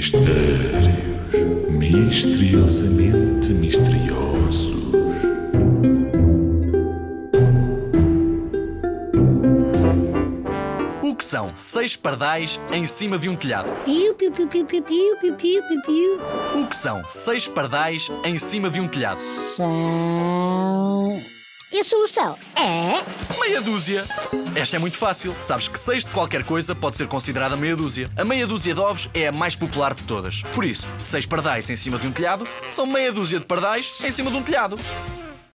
Mistérios misteriosamente misteriosos. O que são seis pardais em cima de um telhado? O que são seis pardais em cima de um telhado? São. A solução é. Meia dúzia. Esta é muito fácil. Sabes que seis de qualquer coisa pode ser considerada meia dúzia. A meia dúzia de ovos é a mais popular de todas. Por isso, seis pardais em cima de um telhado são meia dúzia de pardais em cima de um telhado.